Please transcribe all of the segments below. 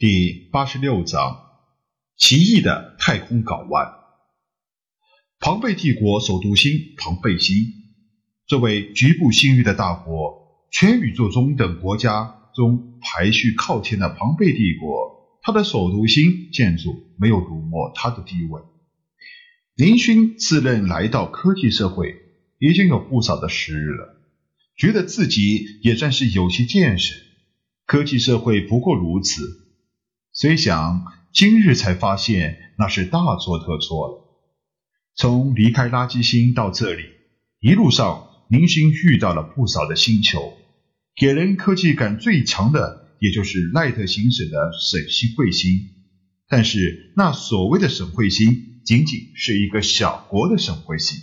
第八十六章：奇异的太空港湾。庞贝帝国首都星庞贝星，作为局部星域的大国，全宇宙中等国家中排序靠前的庞贝帝国，它的首都星建筑没有辱没它的地位。林勋自认来到科技社会已经有不少的时日了，觉得自己也算是有些见识。科技社会不过如此。虽想今日才发现，那是大错特错了。从离开垃圾星到这里，一路上林星遇到了不少的星球，给人科技感最强的，也就是赖特行省的省星彗星。但是那所谓的省彗星，仅仅是一个小国的省彗星，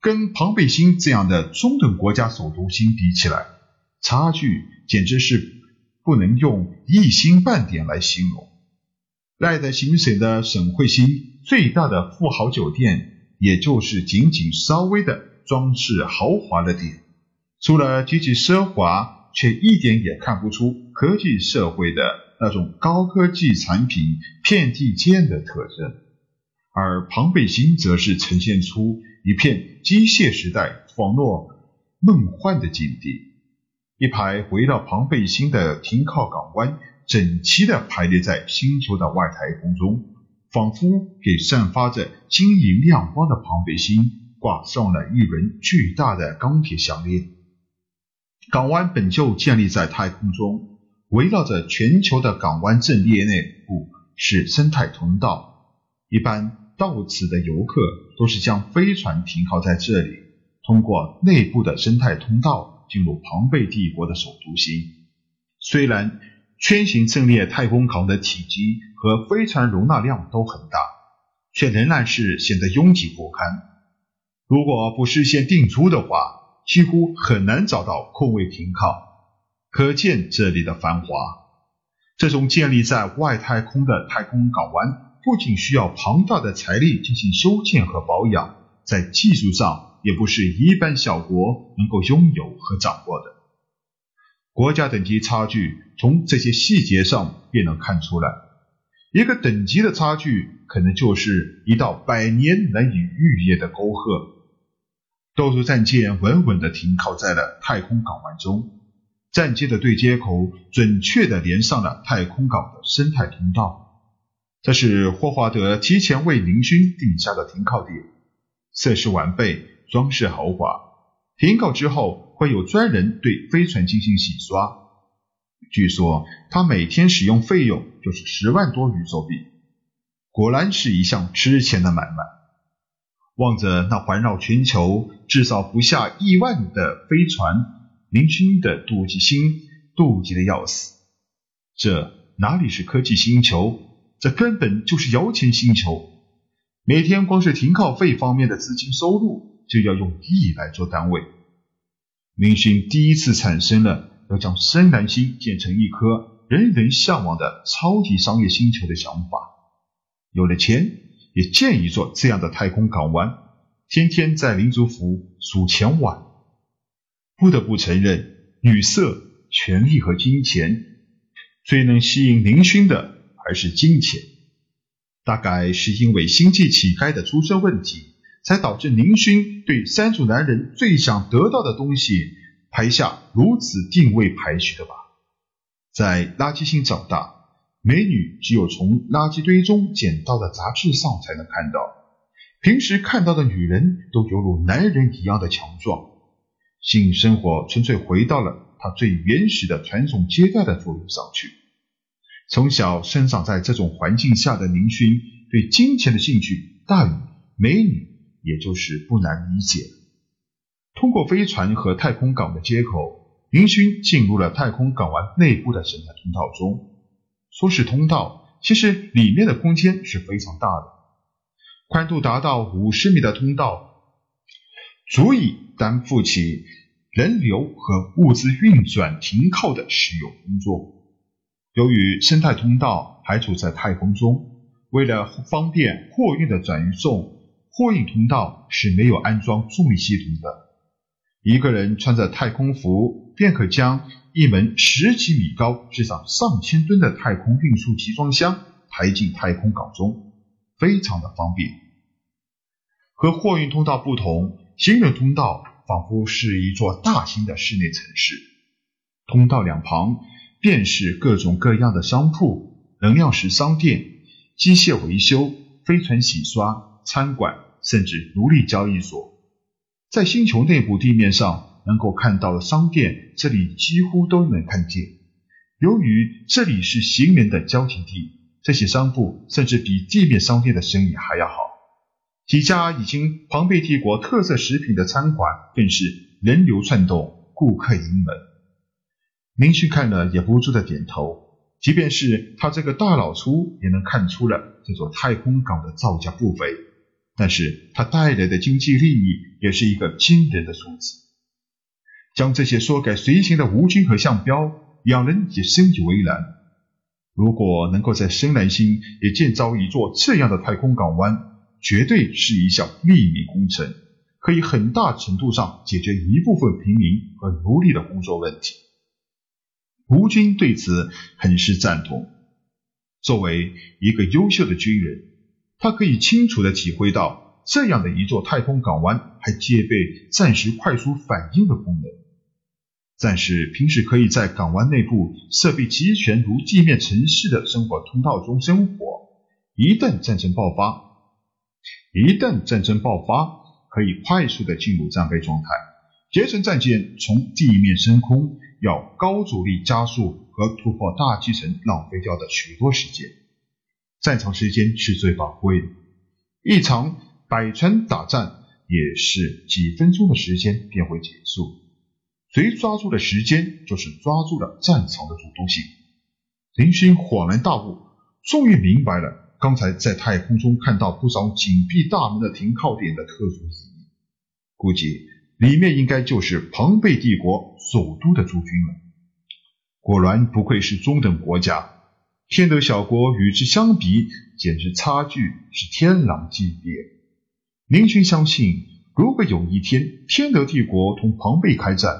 跟庞贝星这样的中等国家首都星比起来，差距简直是。不能用一星半点来形容。赖德行省的省会星最大的富豪酒店，也就是仅仅稍微的装饰豪华了点，除了极其奢华，却一点也看不出科技社会的那种高科技产品遍地见的特征。而庞贝星则是呈现出一片机械时代网络梦幻的境地。一排围绕庞贝星的停靠港湾，整齐地排列在星球的外太空中，仿佛给散发着晶莹亮光的庞贝星挂上了一轮巨大的钢铁项链。港湾本就建立在太空中，围绕着全球的港湾阵列内部是生态通道。一般到此的游客都是将飞船停靠在这里，通过内部的生态通道。进入庞贝帝国的首都星，虽然圈形阵列太空港的体积和飞船容纳量都很大，却仍然是显得拥挤不堪。如果不事先订租的话，几乎很难找到空位停靠。可见这里的繁华。这种建立在外太空的太空港湾，不仅需要庞大的财力进行修建和保养，在技术上。也不是一般小国能够拥有和掌握的。国家等级差距从这些细节上便能看出来。一个等级的差距，可能就是一道百年难以逾越的沟壑。斗数战舰稳稳地停靠在了太空港湾中，战舰的对接口准确地连上了太空港的生态通道。这是霍华德提前为林勋定下的停靠点，设施完备。装饰豪华，停靠之后会有专人对飞船进行洗刷。据说他每天使用费用就是十万多宇宙币，果然是一项值钱的买卖。望着那环绕全球至少不下亿万的飞船，林勋的妒忌心妒忌的要死。这哪里是科技星球？这根本就是摇钱星球。每天光是停靠费方面的资金收入。就要用亿来做单位。林勋第一次产生了要将深蓝星建成一颗人人向往的超级商业星球的想法。有了钱，也建一座这样的太空港湾，天天在林族府数钱玩。不得不承认，女色、权力和金钱，最能吸引林勋的还是金钱。大概是因为星际乞丐的出身问题。才导致林勋对三组男人最想得到的东西排下如此定位排序的吧？在垃圾星长大，美女只有从垃圾堆中捡到的杂志上才能看到，平时看到的女人都犹如男人一样的强壮，性生活纯粹回到了他最原始的传宗接代的作用上去。从小生长在这种环境下的林勋，对金钱的兴趣大于美女。也就是不难理解。通过飞船和太空港的接口，林勋进入了太空港湾内部的生态通道中。说是通道，其实里面的空间是非常大的，宽度达到五十米的通道，足以担负起人流和物资运转停靠的使用工作。由于生态通道还处在太空中，为了方便货运的转运送。货运通道是没有安装重力系统的。一个人穿着太空服便可将一门十几米高、至少上千吨的太空运输集装箱抬进太空港中，非常的方便。和货运通道不同，行人通道仿佛是一座大型的室内城市。通道两旁便是各种各样的商铺、能量石商店、机械维修、飞船洗刷、餐馆，甚至奴隶交易所。在星球内部地面上能够看到的商店，这里几乎都能看见。由于这里是行人的交集地，这些商铺甚至比地面商店的生意还要好。几家已经庞贝帝国特色食品的餐馆更是人流窜动，顾客盈门。明旭看了也不住的点头。即便是他这个大老粗，也能看出了这座太空港的造价不菲。但是它带来的经济利益也是一个惊人的数字。将这些说给随行的吴军和向彪，两人也深以为然。如果能够在深蓝星也建造一座这样的太空港湾，绝对是一项利民工程，可以很大程度上解决一部分平民和奴隶的工作问题。吴军对此很是赞同。作为一个优秀的军人。他可以清楚地体会到，这样的一座太空港湾还具备暂时快速反应的功能。暂时平时可以在港湾内部设备齐全如地面城市的生活通道中生活。一旦战争爆发，一旦战争爆发，可以快速地进入战备状态，节省战舰从地面升空要高阻力加速和突破大气层浪费掉的许多时间。战场时间是最宝贵的，一场百川大战也是几分钟的时间便会结束。谁抓住了时间，就是抓住了战场的主动性。林勋恍然大悟，终于明白了刚才在太空中看到不少紧闭大门的停靠点的特殊意义。估计里面应该就是庞贝帝国首都的驻军了。果然不愧是中等国家。天德小国与之相比，简直差距是天壤之别。明勋相信，如果有一天天德帝国同庞贝开战，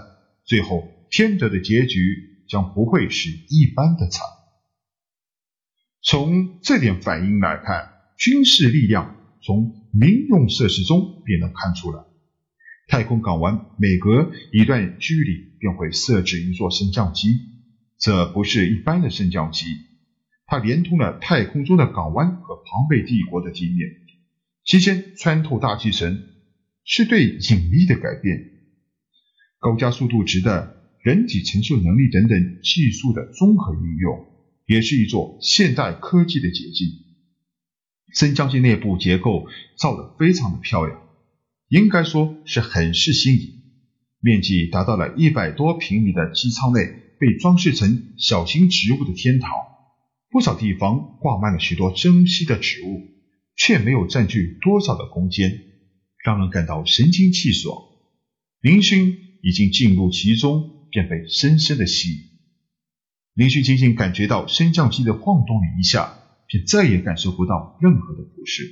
最后天德的结局将不会是一般的惨。从这点反应来看，军事力量从民用设施中便能看出来。太空港湾每隔一段距离便会设置一座升降机，这不是一般的升降机。它连通了太空中的港湾和庞贝帝国的地面，期间穿透大气层，是对引力的改变、高加速度值的人体承受能力等等技术的综合应用，也是一座现代科技的结晶。升降机内部结构造得非常的漂亮，应该说是很是新颖。面积达到了一百多平米的机舱内，被装饰成小型植物的天堂。不少地方挂满了许多珍稀的植物，却没有占据多少的空间，让人感到神清气爽。林勋已经进入其中，便被深深的吸引。林勋仅仅感觉到升降机的晃动了一下，便再也感受不到任何的不适。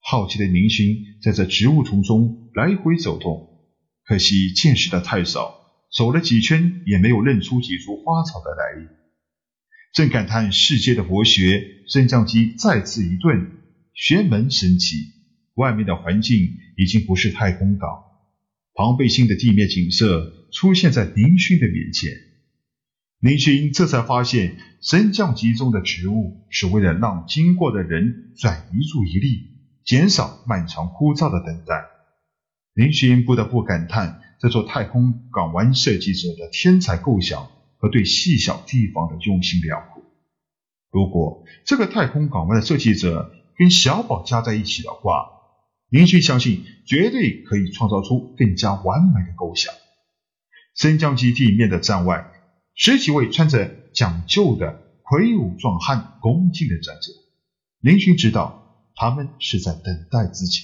好奇的林勋在这植物丛中来回走动，可惜见识的太少，走了几圈也没有认出几株花草的来历。正感叹世界的博学，升降机再次一顿，旋门升起。外面的环境已经不是太空港，庞贝星的地面景色出现在林勋的面前。林勋这才发现，升降机中的植物是为了让经过的人转移注意力，减少漫长枯燥的等待。林勋不得不感叹这座太空港湾设计者的天才构想。和对细小地方的用心良苦。如果这个太空港湾的设计者跟小宝加在一起的话，林勋相信绝对可以创造出更加完美的构想。升降机地面的站外，十几位穿着讲究的魁梧壮汉恭敬的站着。林勋知道他们是在等待自己。